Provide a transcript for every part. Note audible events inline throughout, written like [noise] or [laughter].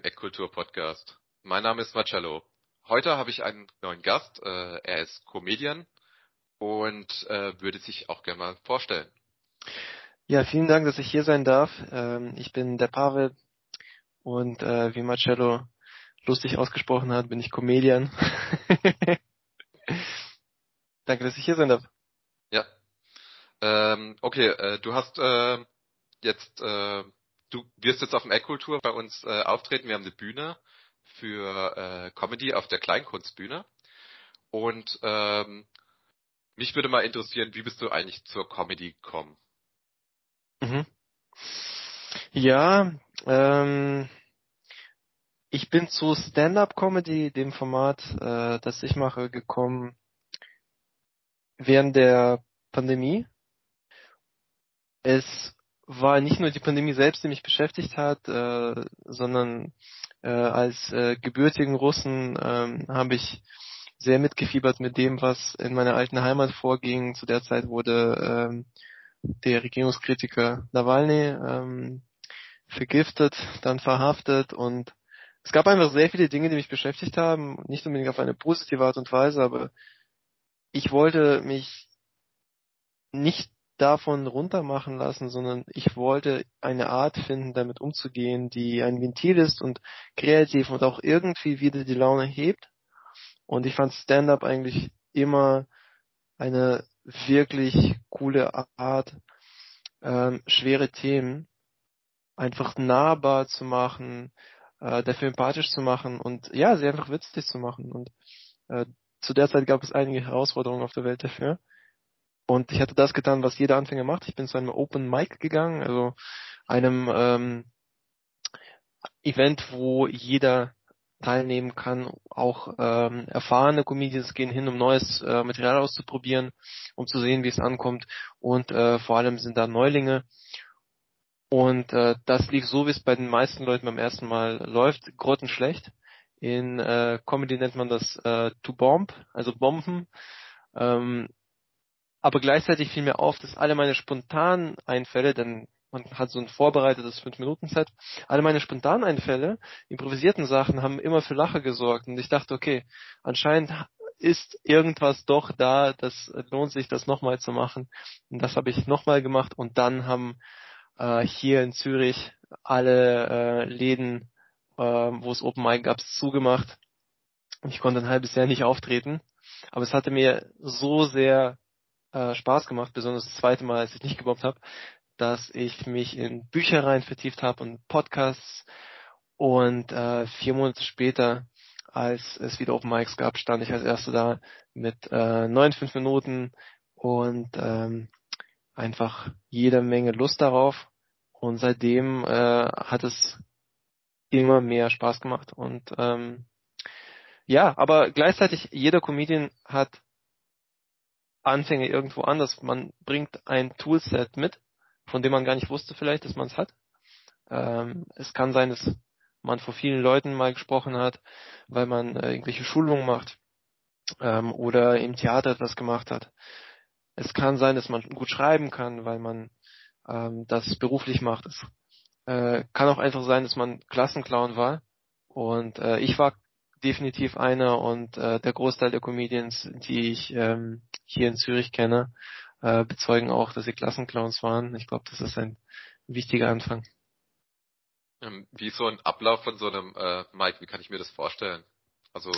Dem Eckkultur Podcast. Mein Name ist Marcello. Heute habe ich einen neuen Gast. Äh, er ist Comedian und äh, würde sich auch gerne mal vorstellen. Ja, vielen Dank, dass ich hier sein darf. Ähm, ich bin der Pavel und äh, wie Marcello lustig ausgesprochen hat, bin ich Comedian. [laughs] Danke, dass ich hier sein darf. Ja. Ähm, okay, äh, du hast äh, jetzt äh, du wirst jetzt auf dem Eckkultur bei uns äh, auftreten. Wir haben eine Bühne für äh, Comedy auf der Kleinkunstbühne. Und ähm, mich würde mal interessieren, wie bist du eigentlich zur Comedy gekommen? Mhm. Ja, ähm, ich bin zu Stand-up-Comedy, dem Format, äh, das ich mache, gekommen während der Pandemie. Es war nicht nur die Pandemie selbst, die mich beschäftigt hat, äh, sondern äh, als äh, gebürtigen Russen äh, habe ich sehr mitgefiebert mit dem, was in meiner alten Heimat vorging. Zu der Zeit wurde ähm, der Regierungskritiker Nawalny ähm, vergiftet, dann verhaftet und es gab einfach sehr viele Dinge, die mich beschäftigt haben, nicht unbedingt auf eine positive Art und Weise, aber ich wollte mich nicht davon runtermachen lassen, sondern ich wollte eine Art finden, damit umzugehen, die ein Ventil ist und kreativ und auch irgendwie wieder die Laune hebt. Und ich fand Stand-up eigentlich immer eine wirklich coole Art, ähm, schwere Themen einfach nahbar zu machen, äh, dafür empathisch zu machen und ja, sie einfach witzig zu machen. Und äh, zu der Zeit gab es einige Herausforderungen auf der Welt dafür. Und ich hatte das getan, was jeder Anfänger macht. Ich bin zu einem Open Mic gegangen, also einem ähm, Event, wo jeder teilnehmen kann. Auch ähm, erfahrene Comedians gehen hin, um neues äh, Material auszuprobieren, um zu sehen, wie es ankommt. Und äh, vor allem sind da Neulinge. Und äh, das lief so, wie es bei den meisten Leuten beim ersten Mal läuft, grottenschlecht. In äh, Comedy nennt man das äh, to bomb, also Bomben. Ähm, aber gleichzeitig fiel mir auf, dass alle meine spontanen Einfälle, denn man hat so ein vorbereitetes 5-Minuten-Set, alle meine spontanen Einfälle, improvisierten Sachen haben immer für Lache gesorgt und ich dachte, okay, anscheinend ist irgendwas doch da, das lohnt sich, das nochmal zu machen. Und das habe ich nochmal gemacht und dann haben äh, hier in Zürich alle äh, Läden, äh, wo es Open Mic gab, zugemacht. Ich konnte ein halbes Jahr nicht auftreten, aber es hatte mir so sehr äh, Spaß gemacht, besonders das zweite Mal, als ich nicht gebombt habe, dass ich mich in Büchereien vertieft habe und Podcasts und äh, vier Monate später, als es wieder Open Mics gab, stand ich als Erster da mit äh, neun, fünf Minuten und ähm, einfach jede Menge Lust darauf. Und seitdem äh, hat es immer mehr Spaß gemacht. Und ähm, ja, aber gleichzeitig jeder Comedian hat Anfänge irgendwo anders. Man bringt ein Toolset mit, von dem man gar nicht wusste vielleicht, dass man es hat. Ähm, es kann sein, dass man vor vielen Leuten mal gesprochen hat, weil man äh, irgendwelche Schulungen macht ähm, oder im Theater etwas gemacht hat. Es kann sein, dass man gut schreiben kann, weil man ähm, das beruflich macht. Es äh, kann auch einfach sein, dass man Klassenclown war. Und äh, ich war definitiv einer und äh, der Großteil der Comedians, die ich ähm, hier in Zürich kenne, äh, bezeugen auch, dass sie Klassenclowns waren. Ich glaube, das ist ein wichtiger Anfang. Ähm, wie so ein Ablauf von so einem äh, Mic, wie kann ich mir das vorstellen? Also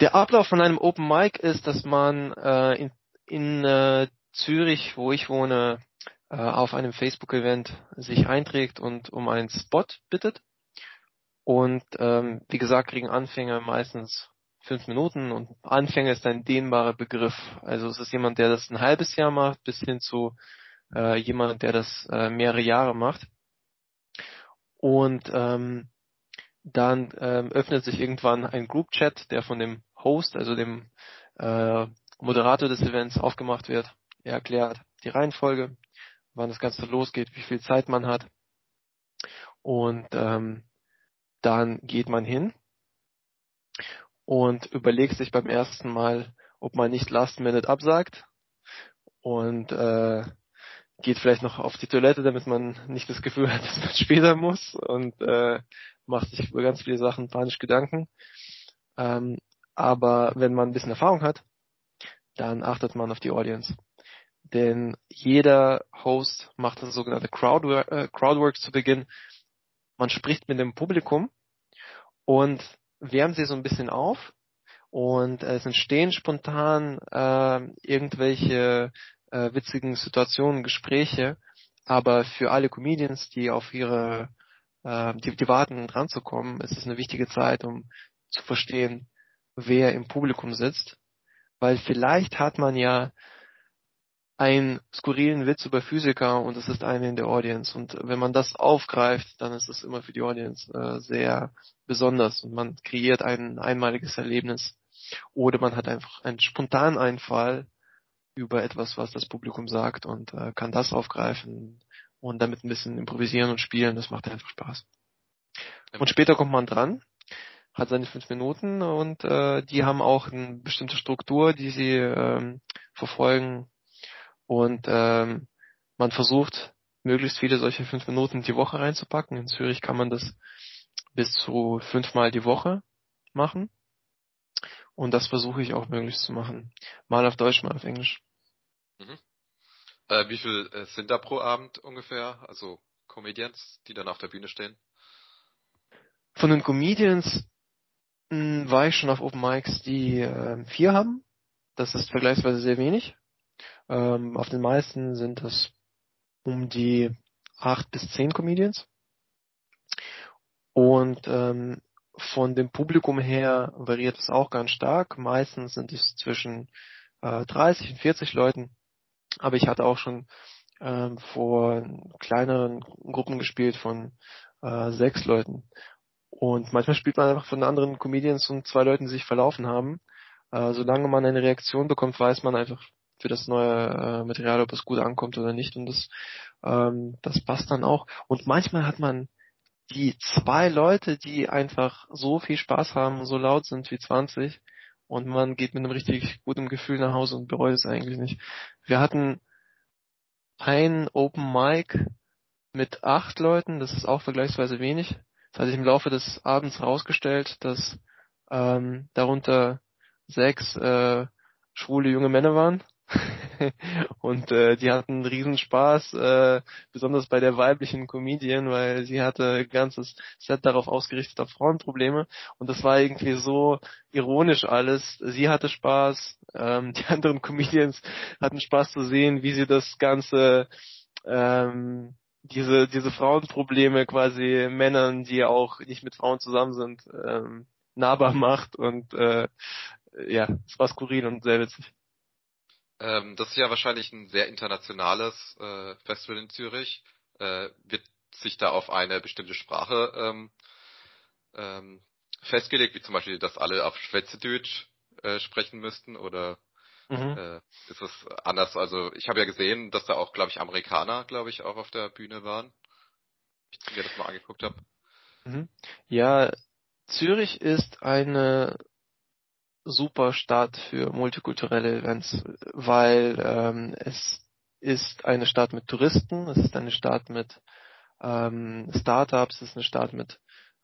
der Ablauf von einem Open Mic ist, dass man äh, in, in äh, Zürich, wo ich wohne, äh, auf einem Facebook-Event sich einträgt und um einen Spot bittet. Und ähm, wie gesagt, kriegen Anfänger meistens fünf Minuten und Anfänger ist ein dehnbarer Begriff. Also es ist jemand, der das ein halbes Jahr macht, bis hin zu äh, jemand, der das äh, mehrere Jahre macht. Und ähm, dann ähm, öffnet sich irgendwann ein Group Chat, der von dem Host, also dem äh, Moderator des Events aufgemacht wird. Er erklärt die Reihenfolge, wann das Ganze losgeht, wie viel Zeit man hat. Und ähm, dann geht man hin und überlegt sich beim ersten Mal, ob man nicht Last Minute absagt und äh, geht vielleicht noch auf die Toilette, damit man nicht das Gefühl hat, [laughs] dass man später muss und äh, macht sich über ganz viele Sachen panisch Gedanken. Ähm, aber wenn man ein bisschen Erfahrung hat, dann achtet man auf die Audience. Denn jeder Host macht das sogenannte Crowdwork, äh, Crowdwork zu Beginn. Man spricht mit dem Publikum und wärmt sie so ein bisschen auf. Und es entstehen spontan äh, irgendwelche äh, witzigen Situationen, Gespräche, aber für alle Comedians, die auf ihre, äh, die, die warten dran zu kommen, ist es eine wichtige Zeit, um zu verstehen, wer im Publikum sitzt, weil vielleicht hat man ja einen skurrilen Witz über Physiker und es ist einer in der Audience. Und wenn man das aufgreift, dann ist es immer für die Audience äh, sehr besonders und man kreiert ein einmaliges Erlebnis. Oder man hat einfach einen spontanen Einfall über etwas, was das Publikum sagt und äh, kann das aufgreifen und damit ein bisschen improvisieren und spielen. Das macht einfach Spaß. Und später kommt man dran, hat seine fünf Minuten und äh, die haben auch eine bestimmte Struktur, die sie ähm, verfolgen und ähm, man versucht, möglichst viele solche fünf Minuten die Woche reinzupacken. In Zürich kann man das bis zu fünfmal die Woche machen. Und das versuche ich auch möglichst zu machen. Mal auf Deutsch, mal auf Englisch. Mhm. Äh, wie viel äh, sind da pro Abend ungefähr? Also Comedians, die dann auf der Bühne stehen? Von den Comedians mh, hm, war ich schon auf Open Mics, die äh, vier haben. Das ist vergleichsweise sehr wenig. Ähm, auf den meisten sind es um die acht bis zehn Comedians. Und ähm, von dem Publikum her variiert es auch ganz stark. Meistens sind es zwischen äh, 30 und 40 Leuten. Aber ich hatte auch schon ähm, vor kleineren Gruppen gespielt von äh, sechs Leuten. Und manchmal spielt man einfach von anderen Comedians und zwei Leuten, die sich verlaufen haben. Äh, solange man eine Reaktion bekommt, weiß man einfach für das neue äh, Material, ob es gut ankommt oder nicht. Und das, ähm, das passt dann auch. Und manchmal hat man die zwei Leute, die einfach so viel Spaß haben, so laut sind wie 20 und man geht mit einem richtig guten Gefühl nach Hause und bereut es eigentlich nicht. Wir hatten ein Open Mic mit acht Leuten, das ist auch vergleichsweise wenig. Das hat sich im Laufe des Abends herausgestellt, dass ähm, darunter sechs äh, schwule junge Männer waren [laughs] und äh, die hatten Riesenspaß, äh, besonders bei der weiblichen Comedian, weil sie hatte ein ganzes Set darauf ausgerichtet auf Frauenprobleme und das war irgendwie so ironisch alles. Sie hatte Spaß, ähm, die [laughs] anderen Comedians hatten Spaß zu sehen, wie sie das Ganze ähm, diese diese Frauenprobleme quasi Männern, die auch nicht mit Frauen zusammen sind, ähm, nahbar macht und äh, ja, es war skurril und sehr witzig. Ähm, das ist ja wahrscheinlich ein sehr internationales äh, Festival in Zürich. Äh, wird sich da auf eine bestimmte Sprache ähm, ähm, festgelegt, wie zum Beispiel, dass alle auf Schweizerdeutsch äh, sprechen müssten oder mhm. äh, ist das anders? Also ich habe ja gesehen, dass da auch, glaube ich, Amerikaner, glaube ich, auch auf der Bühne waren. Ich mir das mal angeguckt habe. Mhm. Ja, Zürich ist eine super Stadt für multikulturelle Events, weil ähm, es ist eine Stadt mit Touristen, es ist eine Stadt mit ähm, Startups, es ist eine Stadt mit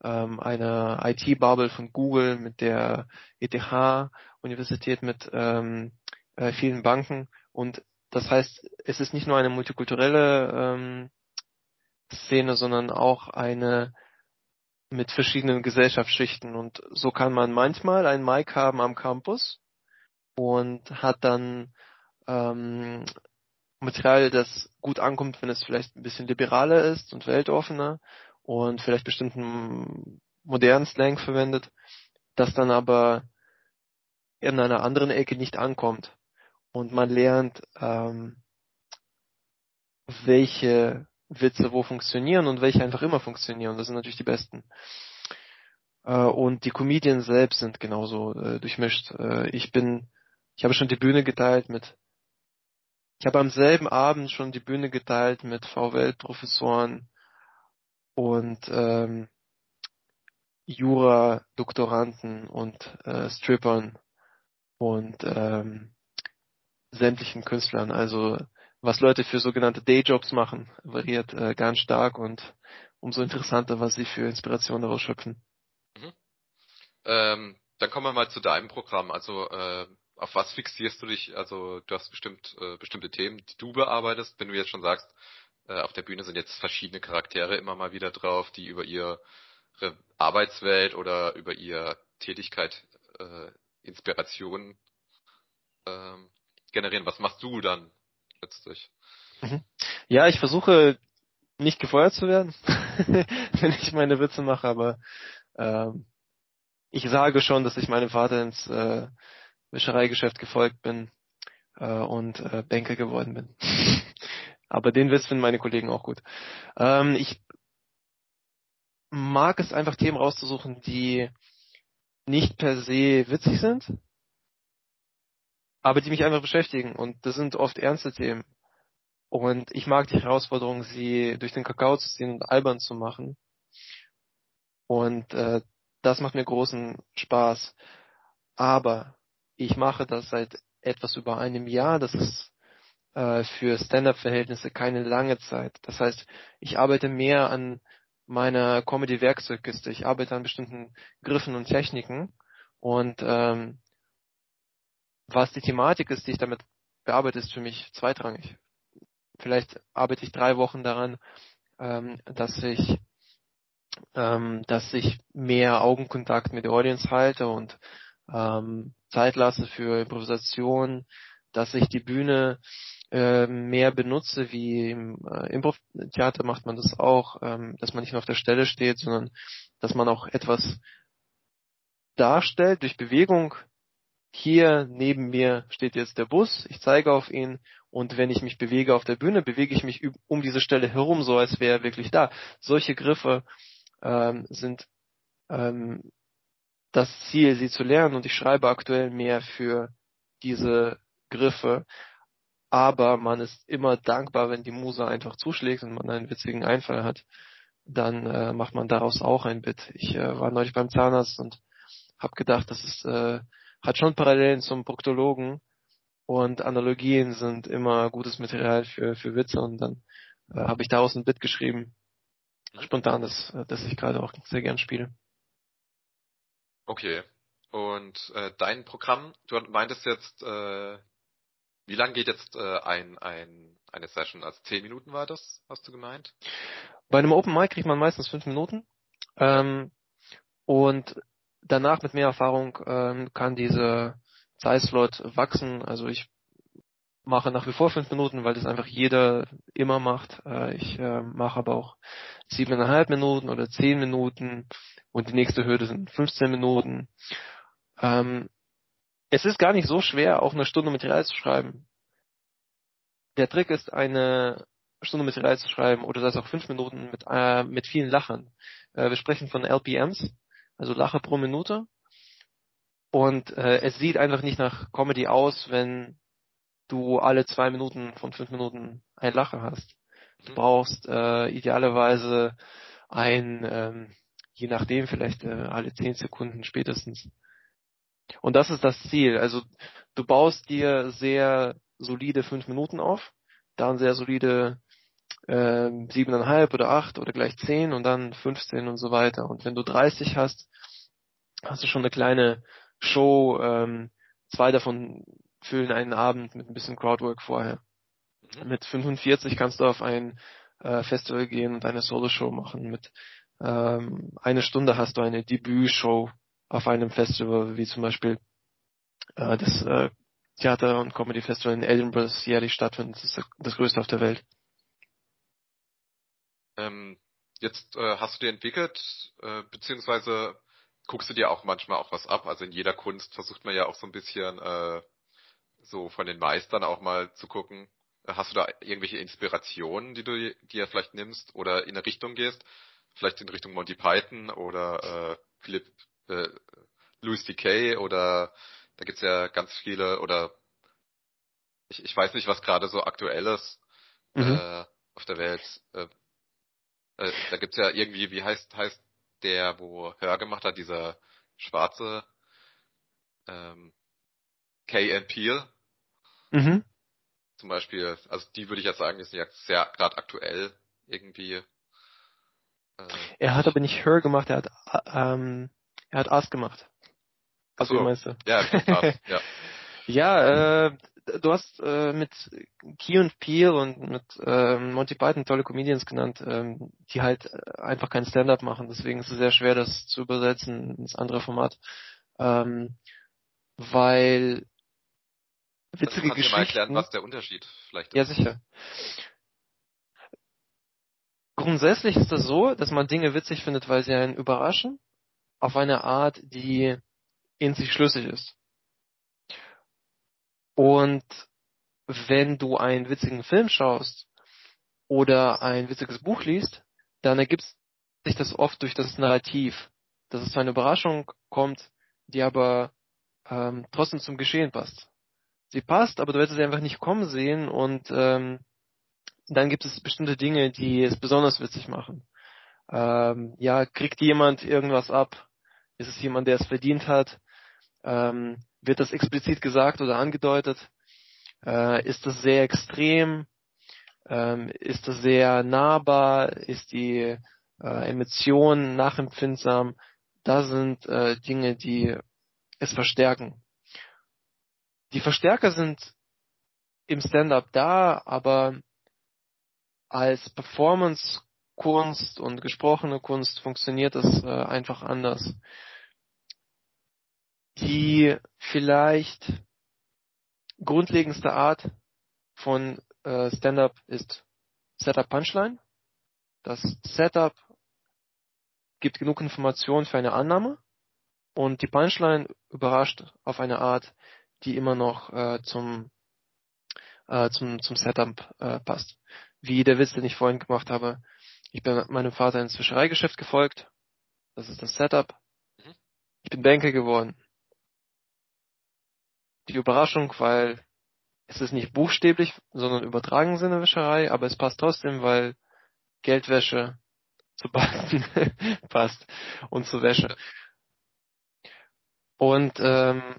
ähm, einer IT-Bubble von Google, mit der ETH-Universität, mit ähm, äh, vielen Banken. Und das heißt, es ist nicht nur eine multikulturelle ähm, Szene, sondern auch eine mit verschiedenen Gesellschaftsschichten. Und so kann man manchmal ein Mic haben am Campus und hat dann ähm, Material, das gut ankommt, wenn es vielleicht ein bisschen liberaler ist und weltoffener und vielleicht bestimmten modernen Slang verwendet, das dann aber in einer anderen Ecke nicht ankommt. Und man lernt, ähm, welche Witze wo funktionieren und welche einfach immer funktionieren. Das sind natürlich die besten. Äh, und die Comedians selbst sind genauso äh, durchmischt. Äh, ich bin, ich habe schon die Bühne geteilt mit, ich habe am selben Abend schon die Bühne geteilt mit VWL-Professoren und ähm, Jura-Doktoranden und äh, Strippern und ähm, sämtlichen Künstlern. Also was Leute für sogenannte Dayjobs machen, variiert äh, ganz stark und umso interessanter, was sie für Inspiration daraus schöpfen. Mhm. Ähm, dann kommen wir mal zu deinem Programm. Also äh, auf was fixierst du dich? Also du hast bestimmt äh, bestimmte Themen, die du bearbeitest. Wenn du jetzt schon sagst, äh, auf der Bühne sind jetzt verschiedene Charaktere immer mal wieder drauf, die über ihre Arbeitswelt oder über ihre Tätigkeit äh, Inspiration ähm, generieren. Was machst du dann letztlich? Mhm. Ja, ich versuche nicht gefeuert zu werden, [laughs] wenn ich meine Witze mache, aber ähm, ich sage schon, dass ich meinem Vater ins äh, Wäschereigeschäft gefolgt bin äh, und äh, Banker geworden bin. [laughs] aber den Witz finden meine Kollegen auch gut. Ähm, ich mag es einfach Themen rauszusuchen, die nicht per se witzig sind, aber die mich einfach beschäftigen. Und das sind oft ernste Themen. Und ich mag die Herausforderung, sie durch den Kakao zu ziehen und albern zu machen. Und äh, das macht mir großen Spaß. Aber ich mache das seit etwas über einem Jahr. Das ist äh, für Stand-up-Verhältnisse keine lange Zeit. Das heißt, ich arbeite mehr an meiner Comedy-Werkzeugkiste. Ich arbeite an bestimmten Griffen und Techniken. Und ähm, was die Thematik ist, die ich damit bearbeite, ist für mich zweitrangig. Vielleicht arbeite ich drei Wochen daran, ähm, dass ich ähm, dass ich mehr Augenkontakt mit der Audience halte und ähm, Zeit lasse für Improvisation, dass ich die Bühne äh, mehr benutze, wie im äh, Improv-Theater macht man das auch, ähm, dass man nicht nur auf der Stelle steht, sondern dass man auch etwas darstellt durch Bewegung, hier neben mir steht jetzt der Bus, ich zeige auf ihn und wenn ich mich bewege auf der Bühne, bewege ich mich um diese Stelle herum, so als wäre er wirklich da. Solche Griffe ähm, sind ähm, das Ziel, sie zu lernen und ich schreibe aktuell mehr für diese Griffe, aber man ist immer dankbar, wenn die Muse einfach zuschlägt und man einen witzigen Einfall hat, dann äh, macht man daraus auch ein Bit. Ich äh, war neulich beim Zahnarzt und habe gedacht, das ist äh, hat schon Parallelen zum Proktologen und Analogien sind immer gutes Material für, für Witze und dann äh, habe ich daraus ein Bit geschrieben. Spontan, das, das ich gerade auch sehr gern spiele. Okay. Und äh, dein Programm, du meintest jetzt, äh, wie lang geht jetzt äh, ein, ein, eine Session? Also zehn Minuten war das, hast du gemeint? Bei einem Open Mic kriegt man meistens fünf Minuten. Ähm, und danach mit mehr Erfahrung ähm, kann diese Zeitslot wachsen. Also ich mache nach wie vor fünf Minuten, weil das einfach jeder immer macht. Äh, ich äh, mache aber auch siebeneinhalb Minuten oder zehn Minuten und die nächste Hürde sind 15 Minuten. Ähm, es ist gar nicht so schwer, auch eine Stunde Material zu schreiben. Der Trick ist, eine Stunde Material zu schreiben oder das auch fünf Minuten mit, äh, mit vielen Lachen. Äh, wir sprechen von LPMs also Lache pro Minute. Und äh, es sieht einfach nicht nach Comedy aus, wenn du alle zwei Minuten von fünf Minuten ein Lache hast. Du mhm. brauchst äh, idealerweise ein, ähm, je nachdem, vielleicht äh, alle zehn Sekunden spätestens. Und das ist das Ziel. Also du baust dir sehr solide fünf Minuten auf, dann sehr solide äh, siebeneinhalb oder acht oder gleich zehn und dann 15 und so weiter. Und wenn du 30 hast, hast du schon eine kleine Show. Ähm, zwei davon füllen einen Abend mit ein bisschen Crowdwork vorher. Mhm. Mit 45 kannst du auf ein äh, Festival gehen und eine Solo-Show machen. Mit ähm, eine Stunde hast du eine Debüt-Show auf einem Festival, wie zum Beispiel äh, das äh, Theater- und Comedy-Festival in Edinburgh, das jährlich stattfindet. Das ist das größte auf der Welt. Ähm, jetzt äh, hast du dir entwickelt, äh, beziehungsweise guckst du dir auch manchmal auch was ab. Also in jeder Kunst versucht man ja auch so ein bisschen äh, so von den Meistern auch mal zu gucken. Hast du da irgendwelche Inspirationen, die du dir vielleicht nimmst oder in eine Richtung gehst? Vielleicht in Richtung Monty Python oder äh, Philipp äh, Louis D.K. oder da gibt's ja ganz viele oder ich, ich weiß nicht, was gerade so aktuell ist mhm. äh, auf der Welt. Äh, äh, da gibt's ja irgendwie, wie heißt heißt der, wo Hör gemacht hat, dieser schwarze ähm, K. Peel. Mhm. zum Beispiel, also die würde ich jetzt sagen, die sind ja sehr gerade aktuell irgendwie. Äh, er hat aber nicht Her gemacht, er hat ähm, er hat Us gemacht. Was so. meinst du? Ja, ja. [laughs] ja, äh, du hast äh, mit Key und Peel und mit äh, Monty Python tolle Comedians genannt, ähm, die halt einfach kein Stand-up machen. Deswegen ist es sehr schwer, das zu übersetzen ins andere Format. Ähm, weil witzige also Geschichten. Mal erklären, was der Unterschied vielleicht ist. Ja, sicher. Grundsätzlich ist das so, dass man Dinge witzig findet, weil sie einen überraschen, auf eine Art, die in sich schlüssig ist. Und wenn du einen witzigen Film schaust oder ein witziges Buch liest, dann ergibt sich das oft durch das Narrativ, dass es zu einer Überraschung kommt, die aber ähm, trotzdem zum Geschehen passt. Sie passt, aber du wirst sie einfach nicht kommen sehen und ähm, dann gibt es bestimmte Dinge, die es besonders witzig machen. Ähm, ja, kriegt jemand irgendwas ab? Ist es jemand, der es verdient hat? Ähm, wird das explizit gesagt oder angedeutet? Äh, ist das sehr extrem? Ähm, ist das sehr nahbar? Ist die äh, Emotion nachempfindsam? Das sind äh, Dinge, die es verstärken. Die Verstärker sind im Stand-up da, aber als Performance-Kunst und gesprochene Kunst funktioniert das äh, einfach anders die vielleicht grundlegendste Art von äh, Stand-up ist Setup Punchline. Das Setup gibt genug Informationen für eine Annahme und die Punchline überrascht auf eine Art, die immer noch äh, zum, äh, zum, zum Setup äh, passt. Wie der Witz, den ich vorhin gemacht habe. Ich bin meinem Vater ins Fischereigeschäft gefolgt. Das ist das Setup. Mhm. Ich bin Banker geworden die Überraschung, weil es ist nicht buchstäblich, sondern übertragen Sinne Wäscherei, aber es passt trotzdem, weil Geldwäsche zu Banken [laughs] passt und zu Wäsche. Und ähm,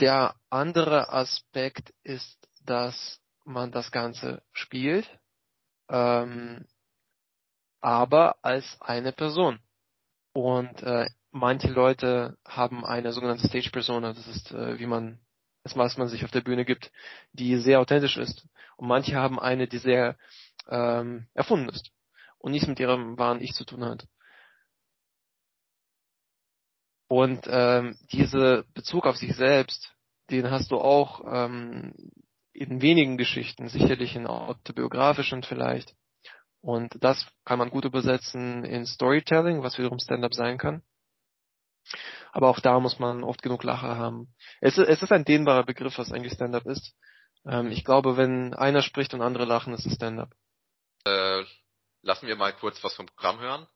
der andere Aspekt ist, dass man das Ganze spielt, ähm, aber als eine Person. Und äh, manche Leute haben eine sogenannte Stage Persona, das ist, äh, wie man, das was man sich auf der Bühne gibt, die sehr authentisch ist. Und manche haben eine, die sehr ähm, erfunden ist und nichts mit ihrem wahren Ich zu tun hat. Und ähm, diese Bezug auf sich selbst, den hast du auch ähm, in wenigen Geschichten, sicherlich in autobiografischen vielleicht. Und das kann man gut übersetzen in Storytelling, was wiederum Stand-up sein kann. Aber auch da muss man oft genug Lacher haben. Es, es ist ein dehnbarer Begriff, was eigentlich Stand-up ist. Ähm, ich glaube, wenn einer spricht und andere lachen, ist es Stand-up. Äh, lassen wir mal kurz was vom Programm hören.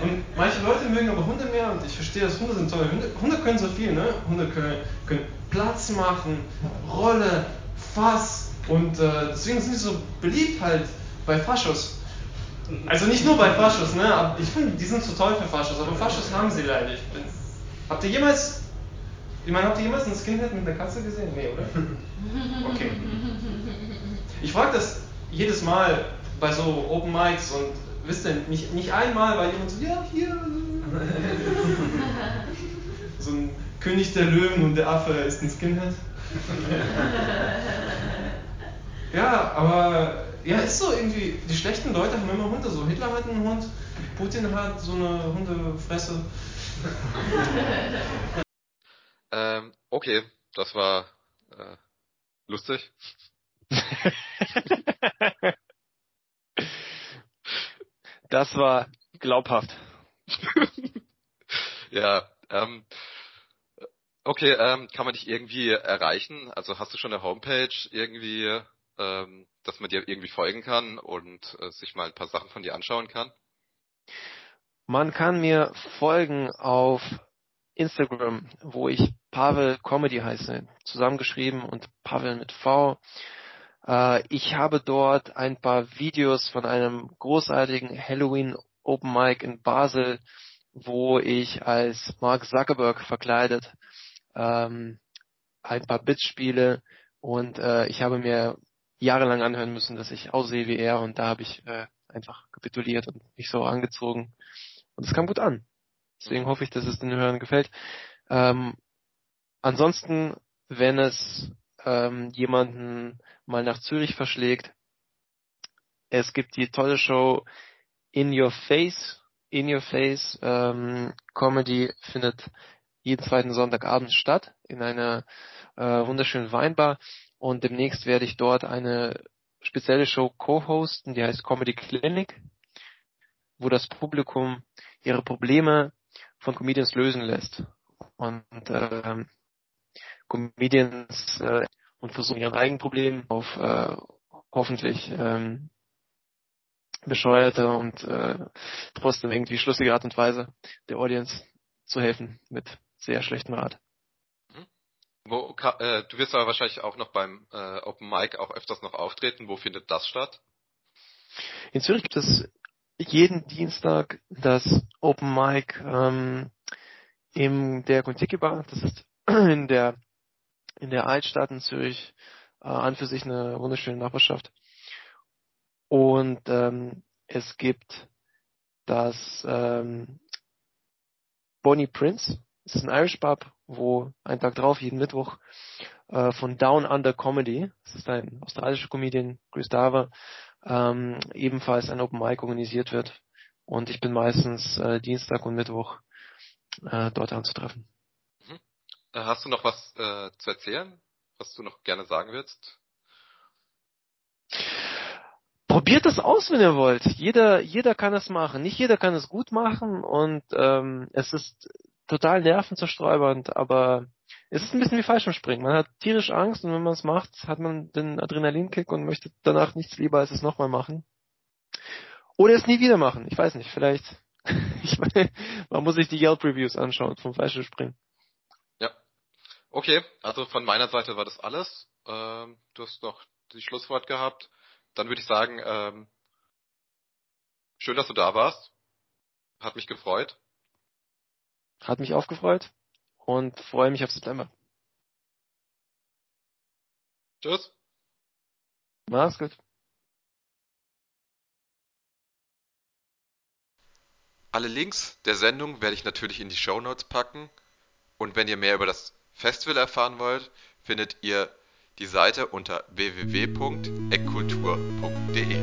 Und manche Leute mögen aber Hunde mehr und ich verstehe das, Hunde sind toll. Hunde, Hunde können so viel, ne? Hunde können, können Platz machen, Rolle, Fass und äh, deswegen sind sie so beliebt halt bei Faschos. Also nicht nur bei Faschos, ne? Ich finde, die sind zu toll für Faschos, aber Faschos haben sie leider. Bin, habt ihr jemals, ich meine, habt ihr jemals ein Skinhead mit einer Katze gesehen? Nee, oder? [laughs] Okay. Ich frage das jedes Mal bei so Open Mics und wisst ihr, nicht, nicht einmal war jemand so, ja, hier. [laughs] so ein König der Löwen und der Affe ist ein Skinhead. [laughs] ja, aber ja, ist so irgendwie, die schlechten Leute haben immer Hunde. So Hitler hat einen Hund, Putin hat so eine Hundefresse. [laughs] ähm, okay, das war äh, lustig. [laughs] das war glaubhaft. [laughs] ja, ähm, okay, ähm, kann man dich irgendwie erreichen? Also hast du schon eine Homepage irgendwie? Ähm, dass man dir irgendwie folgen kann und äh, sich mal ein paar Sachen von dir anschauen kann? Man kann mir folgen auf Instagram, wo ich Pavel Comedy heiße, zusammengeschrieben und Pavel mit V. Äh, ich habe dort ein paar Videos von einem großartigen Halloween Open Mic in Basel, wo ich als Mark Zuckerberg verkleidet ähm, ein paar Bits spiele und äh, ich habe mir jahrelang anhören müssen, dass ich aussehe wie er und da habe ich äh, einfach kapituliert und mich so angezogen und es kam gut an. Deswegen hoffe ich, dass es den Hörern gefällt. Ähm, ansonsten, wenn es ähm, jemanden mal nach Zürich verschlägt, es gibt die tolle Show In Your Face. In Your Face ähm, Comedy findet jeden zweiten Sonntagabend statt in einer äh, wunderschönen Weinbar und demnächst werde ich dort eine spezielle Show co-hosten, die heißt Comedy Clinic, wo das Publikum ihre Probleme von Comedians lösen lässt und ähm, Comedians äh, und versuchen ihren eigenen Problemen auf äh, hoffentlich ähm, bescheuerte und äh, trotzdem irgendwie schlüssige Art und Weise der Audience zu helfen mit sehr schlechtem Rat. Wo, äh, du wirst aber wahrscheinlich auch noch beim äh, Open Mic auch öfters noch auftreten. Wo findet das statt? In Zürich gibt es jeden Dienstag das Open Mic ähm, in der Kontiki Bar. Das ist [clears throat] in der in der Altstadt in Zürich äh, an für sich eine wunderschöne Nachbarschaft. Und ähm, es gibt das ähm, Bonnie Prince. Das ist ein Irish Pub, wo ein Tag drauf, jeden Mittwoch, äh, von Down Under Comedy, das ist ein australischer Comedian, Chris Dava, ähm, ebenfalls ein Open Mic organisiert wird. Und ich bin meistens äh, Dienstag und Mittwoch äh, dort anzutreffen. Mhm. Äh, hast du noch was äh, zu erzählen, was du noch gerne sagen willst? probiert es aus, wenn ihr wollt. Jeder, jeder kann es machen. Nicht jeder kann es gut machen und ähm, es ist total nervenzersträubernd, aber es ist ein bisschen wie Fallschirmspringen. Man hat tierisch Angst und wenn man es macht, hat man den Adrenalinkick und möchte danach nichts lieber als es nochmal machen. Oder es nie wieder machen. Ich weiß nicht, vielleicht. [laughs] ich meine, man muss sich die Yelp-Reviews anschauen vom Fallschirmspringen. Ja. Okay, also von meiner Seite war das alles. Ähm, du hast noch die Schlusswort gehabt dann würde ich sagen, ähm, schön, dass du da warst. Hat mich gefreut. Hat mich auch gefreut und freue mich auf September. Tschüss. Mach's gut. Alle Links der Sendung werde ich natürlich in die Show Notes packen. Und wenn ihr mehr über das Festival erfahren wollt, findet ihr die Seite unter www.eckkultur.de.